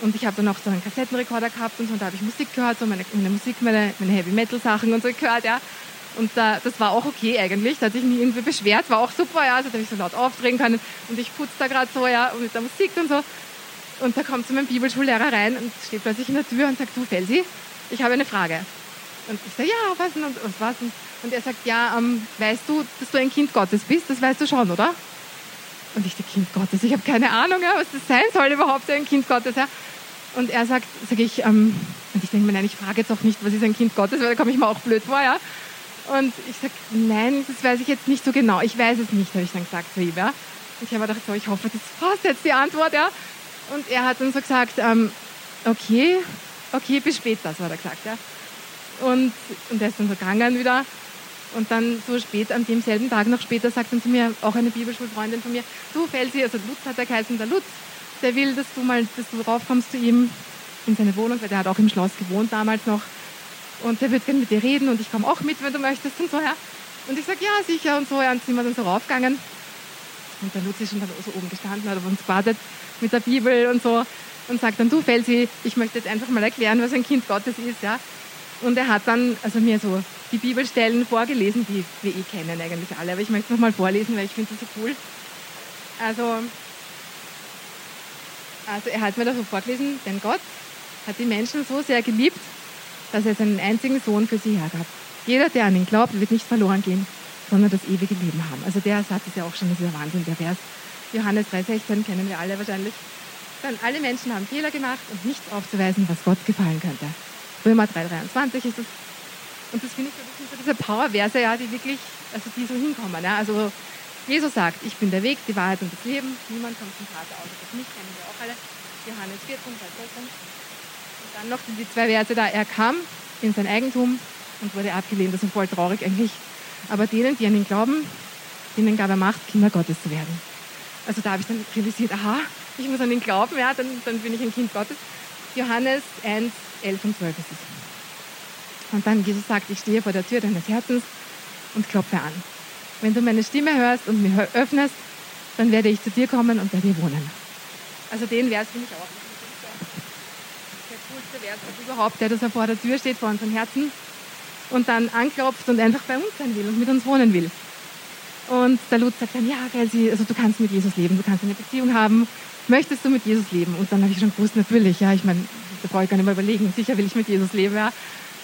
Und ich habe dann auch so einen Kassettenrekorder gehabt und so, und da habe ich Musik gehört, so meine, meine Musik, meine, meine Heavy-Metal-Sachen und so gehört, ja. Und da, das war auch okay eigentlich, da hat sich nie irgendwie beschwert, war auch super, ja, also da habe ich so laut aufdrehen können und ich putze da gerade so, ja, und mit der Musik und so. Und da kommt so mein Bibelschullehrer rein und steht plötzlich in der Tür und sagt, du Felsi, ich habe eine Frage. Und ich sage, ja, was denn und, und was? Und er sagt, ja, ähm, weißt du, dass du ein Kind Gottes bist? Das weißt du schon, oder? Und ich, der Kind Gottes, ich habe keine Ahnung, ja, was das sein soll überhaupt, ein Kind Gottes. Ja. Und er sagt, sage ich, ähm, und ich denke mir, nein, ich frage jetzt auch nicht, was ist ein Kind Gottes, weil da komme ich mir auch blöd vor, ja. Und ich sage, nein, das weiß ich jetzt nicht so genau. Ich weiß es nicht, habe ich dann gesagt zu ihm, ja. Und ich habe gedacht, so, ich hoffe, das passt jetzt die Antwort, ja. Und er hat dann so gesagt, ähm, okay, okay, bis später, so hat er gesagt, ja. Und, und er ist dann so gegangen wieder. Und dann so spät, an demselben Tag noch später, sagt dann zu mir auch eine Bibelschulfreundin von mir, du Felsi, also Lutz hat er geheißen, der Lutz, der will, dass du mal, dass du raufkommst zu ihm in seine Wohnung, weil der hat auch im Schloss gewohnt damals noch. Und der wird gerne mit dir reden und ich komme auch mit, wenn du möchtest und so, ja. Und ich sage, ja, sicher und so, ja, und sind wir dann so raufgegangen. Und der Lutz ist schon dann so oben gestanden, hat auf uns gewartet mit der Bibel und so und sagt dann, du Felsi, ich möchte jetzt einfach mal erklären, was ein Kind Gottes ist, ja. Und er hat dann also mir so die Bibelstellen vorgelesen, die wir eh kennen eigentlich alle, aber ich möchte es nochmal vorlesen, weil ich finde das so cool. Also, also er hat mir da so vorgelesen, denn Gott hat die Menschen so sehr geliebt, dass er seinen einzigen Sohn für sie hergab. Jeder, der an ihn glaubt, wird nicht verloren gehen, sondern das ewige Leben haben. Also der Satz ist ja auch schon dieser Wahnsinn, der Vers. Johannes 3,16 kennen wir alle wahrscheinlich. Dann alle Menschen haben Fehler gemacht und nichts aufzuweisen, was Gott gefallen könnte. Römer 3,23 ist es. Und das finde ich so, so diese Powerverse, ja, die wirklich, also die so hinkommen. Ja. Also Jesus sagt, ich bin der Weg, die Wahrheit und das Leben. Niemand kommt zum Vater außer durch mich, kennen wir auch alle. Johannes 14, Vers 16. Und dann noch die zwei Verse da. Er kam in sein Eigentum und wurde abgelehnt. Das ist voll traurig eigentlich. Aber denen, die an ihn glauben, denen gab er Macht, Kinder Gottes zu werden. Also da habe ich dann realisiert, aha, ich muss an ihn glauben, ja, dann, dann bin ich ein Kind Gottes. Johannes 1, 11 und 12 ist es. Und dann Jesus sagt, ich stehe vor der Tür deines Herzens und klopfe an. Wenn du meine Stimme hörst und mir öffnest, dann werde ich zu dir kommen und bei dir wohnen. Also den Vers finde ich auch der coolste Vers überhaupt, der da vor der Tür steht, vor unserem Herzen und dann anklopft und einfach bei uns sein will und mit uns wohnen will. Und der Lutz sagt dann, ja, Gelsi, also du kannst mit Jesus leben, du kannst eine Beziehung haben, möchtest du mit Jesus leben? Und dann habe ich schon gewusst, natürlich, ja, ich meine, da brauche ich gar nicht mal überlegen, sicher will ich mit Jesus leben, ja.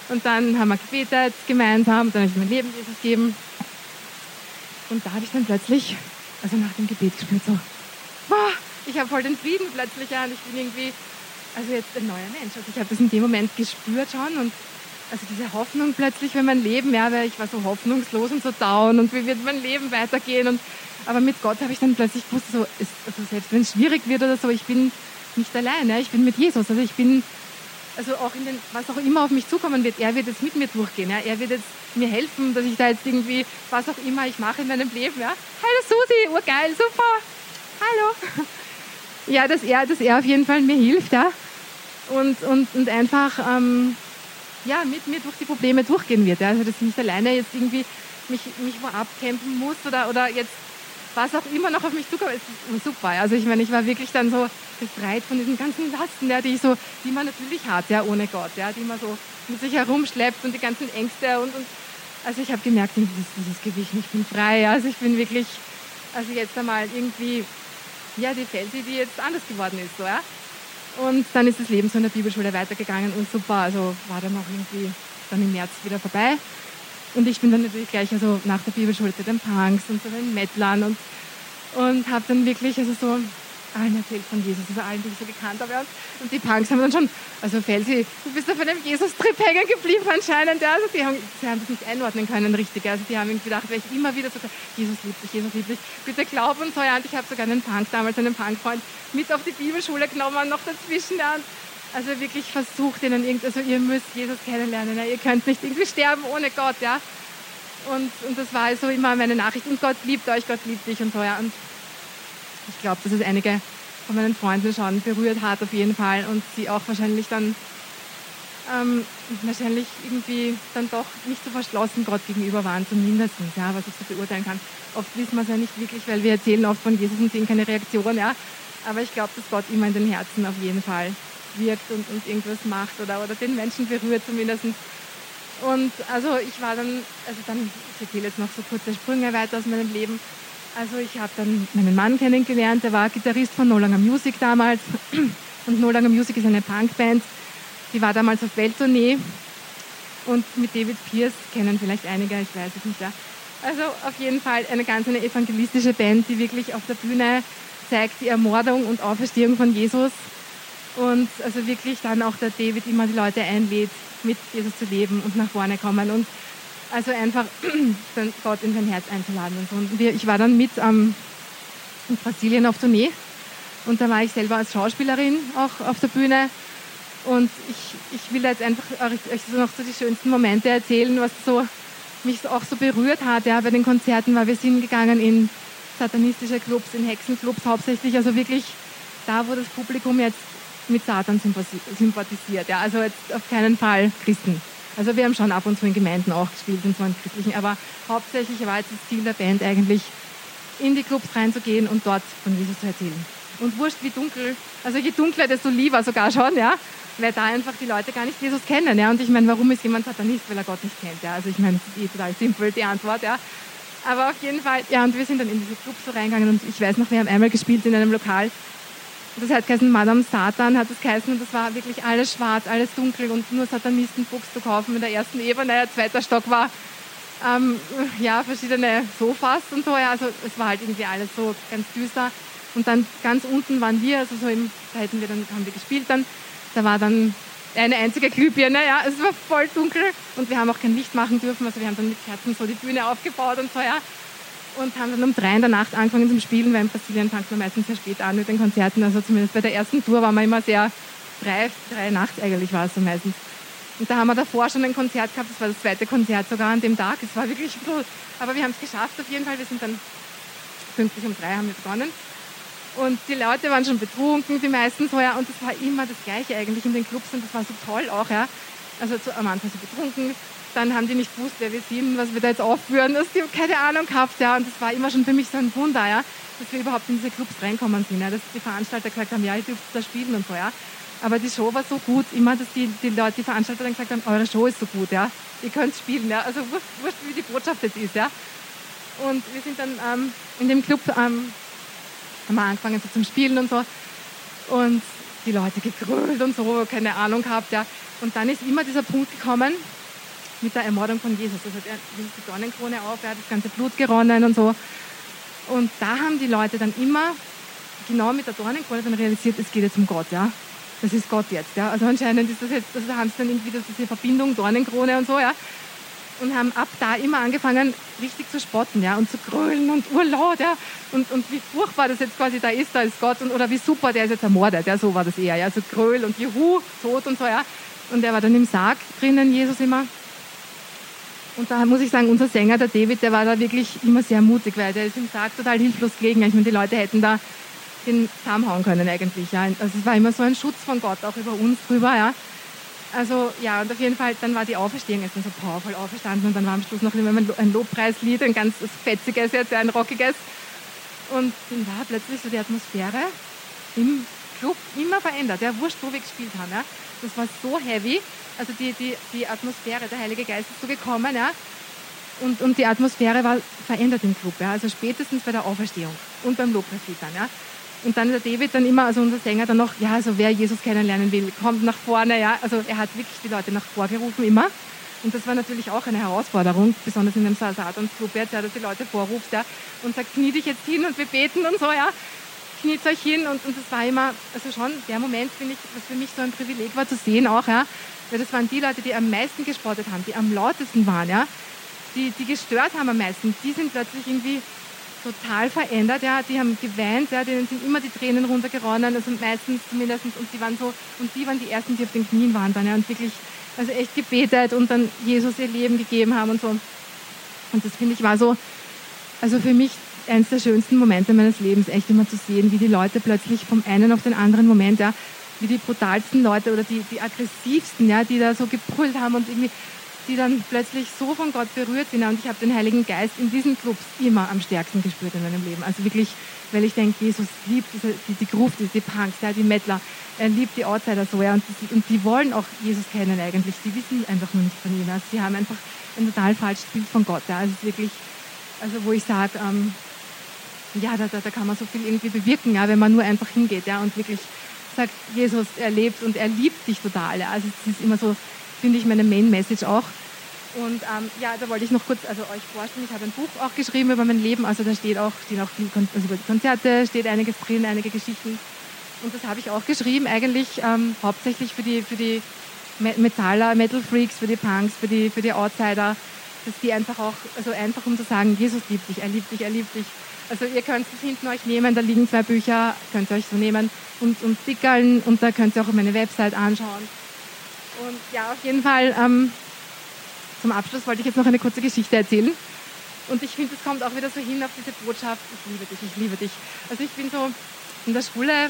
Und dann haben wir gebetet gemeinsam, dann habe ich mein Leben Jesus gegeben. Und da habe ich dann plötzlich, also nach dem Gebet gespürt, so, boah, ich habe voll den Frieden plötzlich, und ich bin irgendwie, also jetzt ein neuer Mensch. Also ich habe das in dem Moment gespürt schon und also diese Hoffnung plötzlich, wenn mein Leben, ja, weil ich war so hoffnungslos und so down und wie wird mein Leben weitergehen und aber mit Gott habe ich dann plötzlich gewusst, so, ist, also selbst wenn es schwierig wird oder so, ich bin nicht alleine, ich bin mit Jesus, also ich bin, also auch in den, was auch immer auf mich zukommen wird, er wird jetzt mit mir durchgehen, ja, er wird jetzt mir helfen, dass ich da jetzt irgendwie, was auch immer ich mache in meinem Leben, ja. Hallo Susi, urgeil, super, hallo. Ja, dass er, dass er auf jeden Fall mir hilft, ja, und, und, und einfach, ähm, ja, mit mir durch die Probleme durchgehen wird. Ja. Also dass ich nicht alleine jetzt irgendwie mich, mich vorab campen muss oder, oder jetzt was auch immer noch auf mich zukommt, ist super. Also ich meine, ich war wirklich dann so befreit von diesen ganzen Lasten, ja, die ich so, die man natürlich hat, ja, ohne Gott, ja, die man so mit sich herumschleppt und die ganzen Ängste und, und also ich habe gemerkt, dieses, dieses Gewicht, ich bin frei, also ich bin wirklich, also jetzt einmal irgendwie, ja, die Felsi, die jetzt anders geworden ist, so, ja. Und dann ist das Leben so in der Bibelschule weitergegangen und super, also war dann auch irgendwie dann im März wieder vorbei. Und ich bin dann natürlich gleich also nach der Bibelschule zu den Punks und zu den Mettlern und, und habe dann wirklich also so allen erzählt von Jesus, also allen, die ich so gekannt habe. Und die Punks haben dann schon, also Felsi, du bist auf einem Jesus-Trip hängen geblieben anscheinend. Also die haben, sie haben das nicht einordnen können richtig. Also die haben irgendwie gedacht, weil ich immer wieder so, Jesus liebt dich, Jesus liebt dich, bitte glaub und so. Ja, und ich habe sogar einen Punk, damals einen Punkfreund, mit auf die Bibelschule genommen, noch dazwischen. Ja, also wirklich versucht ihnen irgendwie, also ihr müsst Jesus kennenlernen. Ja, ihr könnt nicht irgendwie sterben ohne Gott, ja. Und, und das war also immer meine Nachricht. Und Gott liebt euch, Gott liebt dich und so, ja. Und ich glaube, dass es einige von meinen Freunden schon berührt hat auf jeden Fall und sie auch wahrscheinlich dann ähm, wahrscheinlich irgendwie dann doch nicht so verschlossen Gott gegenüber waren, zumindest, ja, was ich so beurteilen kann. Oft wissen wir es ja nicht wirklich, weil wir erzählen oft von Jesus und sehen keine Reaktion, ja. Aber ich glaube, dass Gott immer in den Herzen auf jeden Fall wirkt und, und irgendwas macht oder, oder den Menschen berührt zumindest. Und also ich war dann, also dann, ich erzähle jetzt noch so kurze Sprünge weiter aus meinem Leben. Also ich habe dann meinen Mann kennengelernt, der war Gitarrist von No Longer Music damals. Und No Longer Music ist eine Punkband, die war damals auf Welttournee. Und mit David Pierce kennen vielleicht einige, ich weiß es nicht. Ja. Also auf jeden Fall eine ganz eine evangelistische Band, die wirklich auf der Bühne zeigt die Ermordung und Auferstehung von Jesus. Und also wirklich dann auch der David immer die Leute einlädt, mit Jesus zu leben und nach vorne kommen. Und also einfach Gott in sein Herz einzuladen und so. Und ich war dann mit ähm, in Brasilien auf Tournee und da war ich selber als Schauspielerin auch auf der Bühne. Und ich, ich will jetzt einfach euch so noch so die schönsten Momente erzählen, was so mich auch so berührt hat ja, bei den Konzerten, weil wir sind gegangen in satanistische Clubs, in Hexenclubs hauptsächlich, also wirklich da, wo das Publikum jetzt mit Satan sympathisiert. Ja, also jetzt auf keinen Fall Christen. Also wir haben schon ab und zu in Gemeinden auch gespielt und so in christlichen, aber hauptsächlich war jetzt das Ziel der Band eigentlich, in die Clubs reinzugehen und dort von Jesus zu erzählen. Und wurscht wie dunkel, also je dunkler, desto lieber sogar schon, ja, weil da einfach die Leute gar nicht Jesus kennen, ja. Und ich meine, warum ist jemand Satanist, weil er Gott nicht kennt, ja. Also ich meine, eh total simpel, die Antwort, ja. Aber auf jeden Fall, ja, und wir sind dann in diese Clubs so reingegangen und ich weiß noch, wir haben einmal gespielt in einem Lokal, das hat geheißen Madame Satan, hat es geheißen und das war wirklich alles schwarz, alles dunkel und nur Satanistenfuchs zu kaufen in der ersten Ebene. Der zweite Stock war ähm, ja, verschiedene Sofas und so. Ja, also es war halt irgendwie alles so ganz düster. Und dann ganz unten waren wir, also so im, da hätten wir dann, haben wir gespielt dann. Da war dann eine einzige Glühbirne, ja, es war voll dunkel und wir haben auch kein Licht machen dürfen. Also wir haben dann mit Kerzen so die Bühne aufgebaut und so, ja und haben dann um drei in der Nacht angefangen zum Spielen, weil in Brasilien fängt man meistens sehr spät an mit den Konzerten. Also zumindest bei der ersten Tour waren wir immer sehr drei, drei Nacht eigentlich war es so meistens. Und da haben wir davor schon ein Konzert gehabt, das war das zweite Konzert sogar an dem Tag. Es war wirklich so, aber wir haben es geschafft auf jeden Fall. Wir sind dann pünktlich um drei haben wir begonnen. Und die Leute waren schon betrunken, die meisten so, ja. Und es war immer das Gleiche eigentlich in den Clubs und das war so toll auch, ja. Also zu, am Anfang so betrunken, dann haben die nicht gewusst, wer wir sind, was wir da jetzt aufführen. Das, die keine Ahnung gehabt, ja. Und das war immer schon für mich so ein Wunder, ja, dass wir überhaupt in diese Clubs reinkommen sind, ja. Dass die Veranstalter gesagt haben, ja, ihr dürft da spielen und so, ja. Aber die Show war so gut, immer, dass die, die Leute, die Veranstalter dann gesagt haben, eure Show ist so gut, ja. Ihr könnt spielen, ja. Also wurscht, wurscht, wie die Botschaft jetzt ist, ja. Und wir sind dann ähm, in dem Club, ähm, haben wir angefangen so zum Spielen und so. Und die Leute gegrölt und so, keine Ahnung gehabt, ja. Und dann ist immer dieser Punkt gekommen, mit der Ermordung von Jesus. Also er die Dornenkrone auf, er hat das ganze Blut geronnen und so. Und da haben die Leute dann immer genau mit der Dornenkrone dann realisiert, es geht jetzt um Gott, ja. Das ist Gott jetzt, ja. Also anscheinend ist das jetzt, also da haben sie dann irgendwie diese Verbindung, Dornenkrone und so, ja. Und haben ab da immer angefangen, richtig zu spotten, ja, und zu grölen und urlaut, ja. Und, und wie furchtbar das jetzt quasi da ist, da ist Gott, und, oder wie super, der ist jetzt ermordet, ja, so war das eher, ja. Also Gröl und Juhu, tot und so, ja. Und er war dann im Sarg drinnen, Jesus immer. Und da muss ich sagen, unser Sänger, der David, der war da wirklich immer sehr mutig, weil der ist im Sarg total hilflos gelegen. Ich meine, die Leute hätten da den zusammenhauen können eigentlich. Ja. Also es war immer so ein Schutz von Gott auch über uns drüber. Ja. Also ja, und auf jeden Fall, dann war die Auferstehung jetzt so powervoll auferstanden und dann war am Schluss noch ein Lobpreislied, ein ganz fetziges, jetzt ein rockiges. Und dann war plötzlich so die Atmosphäre im Club immer verändert. Ja, wurscht, wo wir gespielt haben. Ja. Das war so heavy. Also die, die, die Atmosphäre, der Heilige Geist ist so gekommen, ja. Und, und die Atmosphäre war verändert im Club, ja. Also spätestens bei der Auferstehung und beim Lobpreislied dann, ja. Und dann der David dann immer, also unser Sänger dann noch, ja, also wer Jesus kennenlernen will, kommt nach vorne, ja. Also er hat wirklich die Leute nach vorgerufen immer. Und das war natürlich auch eine Herausforderung, besonders in dem Satans-Club jetzt, ja, dass die Leute vorruft, ja, und sagt, knie dich jetzt hin und wir beten und so, ja. Kniet euch hin und, und das war immer, also schon der Moment, finde ich, was für mich so ein Privileg war zu sehen auch, ja, weil das waren die Leute, die am meisten gespottet haben, die am lautesten waren, ja, die, die gestört haben am meisten. Die sind plötzlich irgendwie total verändert, ja, die haben geweint, ja, denen sind immer die Tränen runtergeronnen, also meistens zumindest, und die waren so, und die waren die ersten, die auf den Knien waren dann, ja, und wirklich, also echt gebetet und dann Jesus ihr Leben gegeben haben und so. Und das finde ich war so, also für mich eines der schönsten Momente meines Lebens, echt immer zu sehen, wie die Leute plötzlich vom einen auf den anderen Moment, ja, wie die brutalsten Leute oder die, die aggressivsten, ja, die da so gebrüllt haben und irgendwie, die dann plötzlich so von Gott berührt sind. Und ich habe den Heiligen Geist in diesen Clubs immer am stärksten gespürt in meinem Leben. Also wirklich, weil ich denke, Jesus liebt diese, die, die Gruft, die, die Punks, ja, die Mettler. Er liebt die Outsider so, ja, und, die, und die wollen auch Jesus kennen eigentlich. Die wissen einfach nur nicht von ihm. Also sie haben einfach ein total falsches Bild von Gott. Ja. Also es ist wirklich, also wo ich sage, ähm, ja, da, da, da kann man so viel irgendwie bewirken, ja, wenn man nur einfach hingeht, ja, und wirklich sagt, Jesus, er lebt und er liebt dich total. Ja. Also es ist immer so, finde ich, meine Main Message auch. Und ähm, ja, da wollte ich noch kurz also euch vorstellen. Ich habe ein Buch auch geschrieben über mein Leben. Also da steht auch, stehen auch viel, also über die Konzerte steht einiges drin, einige Geschichten. Und das habe ich auch geschrieben, eigentlich ähm, hauptsächlich für die, für die Metaller, Metal Freaks, für die Punks, für die, für die Outsider, dass die einfach auch, also einfach um zu sagen, Jesus liebt dich, er liebt dich, er liebt dich. Also ihr könnt es hinten euch nehmen, da liegen zwei Bücher, könnt ihr euch so nehmen und, und dickeln und da könnt ihr auch meine Website anschauen. Und ja, auf jeden Fall ähm, zum Abschluss wollte ich jetzt noch eine kurze Geschichte erzählen. Und ich finde, es kommt auch wieder so hin auf diese Botschaft, ich liebe dich, ich liebe dich. Also ich bin so in der Schule,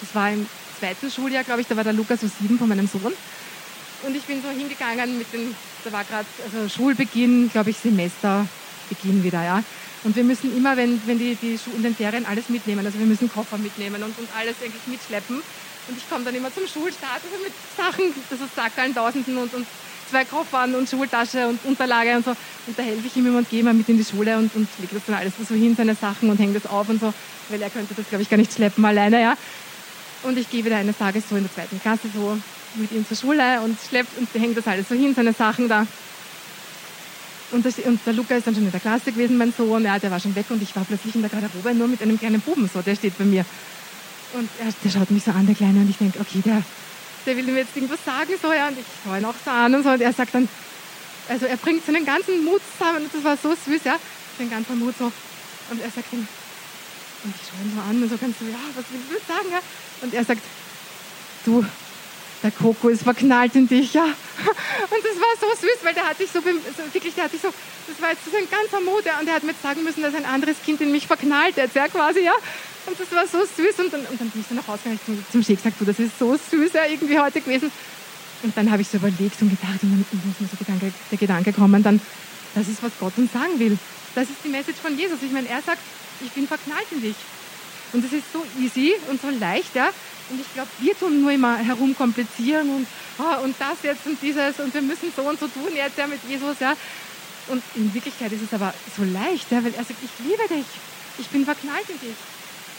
das war im zweiten Schuljahr, glaube ich, da war der Lukas so sieben von meinem Sohn. Und ich bin so hingegangen mit den, da war gerade also Schulbeginn, glaube ich, Semesterbeginn wieder, ja. Und wir müssen immer, wenn, wenn die, die in den Ferien alles mitnehmen, also wir müssen Koffer mitnehmen und, und alles eigentlich mitschleppen. Und ich komme dann immer zum Schulstart also mit Sachen, das ist Sackeln, Tausenden und, und zwei Koffern und Schultasche und Unterlage und so. Und da helfe ich ihm immer und gehe immer mit in die Schule und, und lege das dann alles so hin, seine Sachen und hänge das auf und so, weil er könnte das, glaube ich, gar nicht schleppen alleine, ja. Und ich gehe wieder eines Tages so in der zweiten Klasse so mit ihm zur Schule und schleppt und hängt das alles so hin, seine Sachen da. Und, das, und, der Luca ist dann schon in der Klasse gewesen, mein Sohn, ja, der war schon weg und ich war plötzlich in der Garderobe nur mit einem kleinen Buben so, der steht bei mir. Und er, der schaut mich so an, der Kleine, und ich denke, okay, der, der will mir jetzt irgendwas sagen, so, ja, und ich schaue ihn auch so an und so, und er sagt dann, also er bringt seinen ganzen Mut zusammen, und das war so süß, ja, den ganzen Mut so, und er sagt dann, und ich schaue ihn so an und so ganz so, ja, was willst du sagen, ja? Und er sagt, du, der Coco ist verknallt in dich, ja. Und das war so süß, weil der hat sich so, wirklich, der hat sich so, das war jetzt so ein ganzer ja, und er hat mir sagen müssen, dass ein anderes Kind in mich verknallt jetzt, ja, quasi, ja. Und das war so süß und dann, und dann bin ich dann nach Hause gegangen zum, zum Schick gesagt, du, das ist so süß, ja, irgendwie heute gewesen. Und dann habe ich so überlegt und gedacht, und dann ist mir so Gedanke, der Gedanke kommen, dann, das ist, was Gott uns sagen will. Das ist die Message von Jesus. Ich meine, er sagt, ich bin verknallt in dich. Und das ist so easy und so leicht, ja. Und ich glaube, wir tun nur immer herumkomplizieren und, oh, und das jetzt und dieses und wir müssen so und so tun jetzt ja mit Jesus, ja. Und in Wirklichkeit ist es aber so leicht, ja, weil er sagt, ich liebe dich, ich bin verknallt in dich.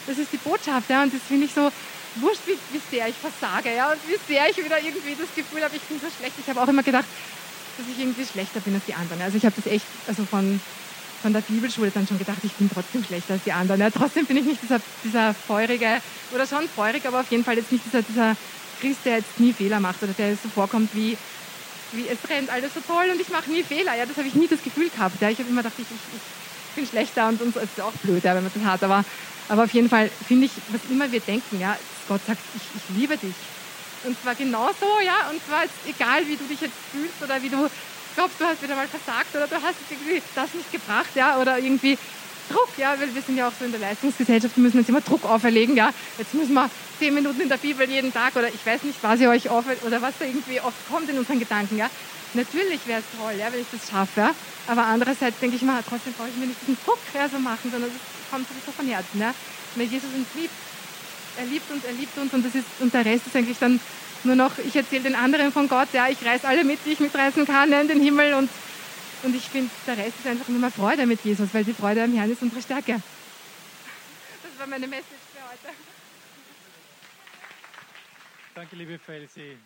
Das ist die Botschaft, ja, und das finde ich so wurscht, wie, wie sehr ich versage, ja, und wie sehr ich wieder irgendwie das Gefühl habe, ich bin so schlecht. Ich habe auch immer gedacht, dass ich irgendwie schlechter bin als die anderen. Also ich habe das echt, also von von der Bibelschule dann schon gedacht, ich bin trotzdem schlechter als die anderen. Ja, trotzdem bin ich nicht dieser, dieser feurige, oder schon feurig, aber auf jeden Fall jetzt nicht dieser, dieser Christ, der jetzt nie Fehler macht oder der so vorkommt wie, wie es rennt alles so toll und ich mache nie Fehler. Ja, das habe ich nie das Gefühl gehabt. Ja. Ich habe immer gedacht, ich, ich, ich, bin schlechter und. Das ist auch blöd, ja, wenn man das hat. Aber, aber auf jeden Fall finde ich, was immer wir denken, ja, Gott sagt, ich, ich liebe dich. Und zwar genauso, ja, und zwar ist egal, wie du dich jetzt fühlst oder wie du glaubst, du hast wieder mal versagt oder du hast irgendwie das nicht gebracht, ja, oder irgendwie Druck, ja, weil wir sind ja auch so in der Leistungsgesellschaft, wir müssen uns immer Druck auferlegen, ja. Jetzt müssen wir zehn Minuten in der Bibel jeden Tag oder ich weiß nicht, was ihr euch auffällt oder was da irgendwie oft kommt in unseren Gedanken, ja. Natürlich wäre es toll, ja, wenn ich das schaffe, ja. aber andererseits denke ich mal, trotzdem brauche ich mir nicht diesen Druck ja, so machen, sondern es kommt sowieso von Herzen, ja. Weil Jesus uns liebt, er liebt uns, er liebt uns und das ist, und der Rest ist eigentlich dann nur noch, ich erzähle den anderen von Gott, ja, ich reiß alle mit, die ich mitreißen kann in den Himmel und, und ich finde, der Rest ist einfach nur mal Freude mit Jesus, weil die Freude am Herrn ist unsere Stärke. Das war meine Message für heute. Danke, liebe Felsi.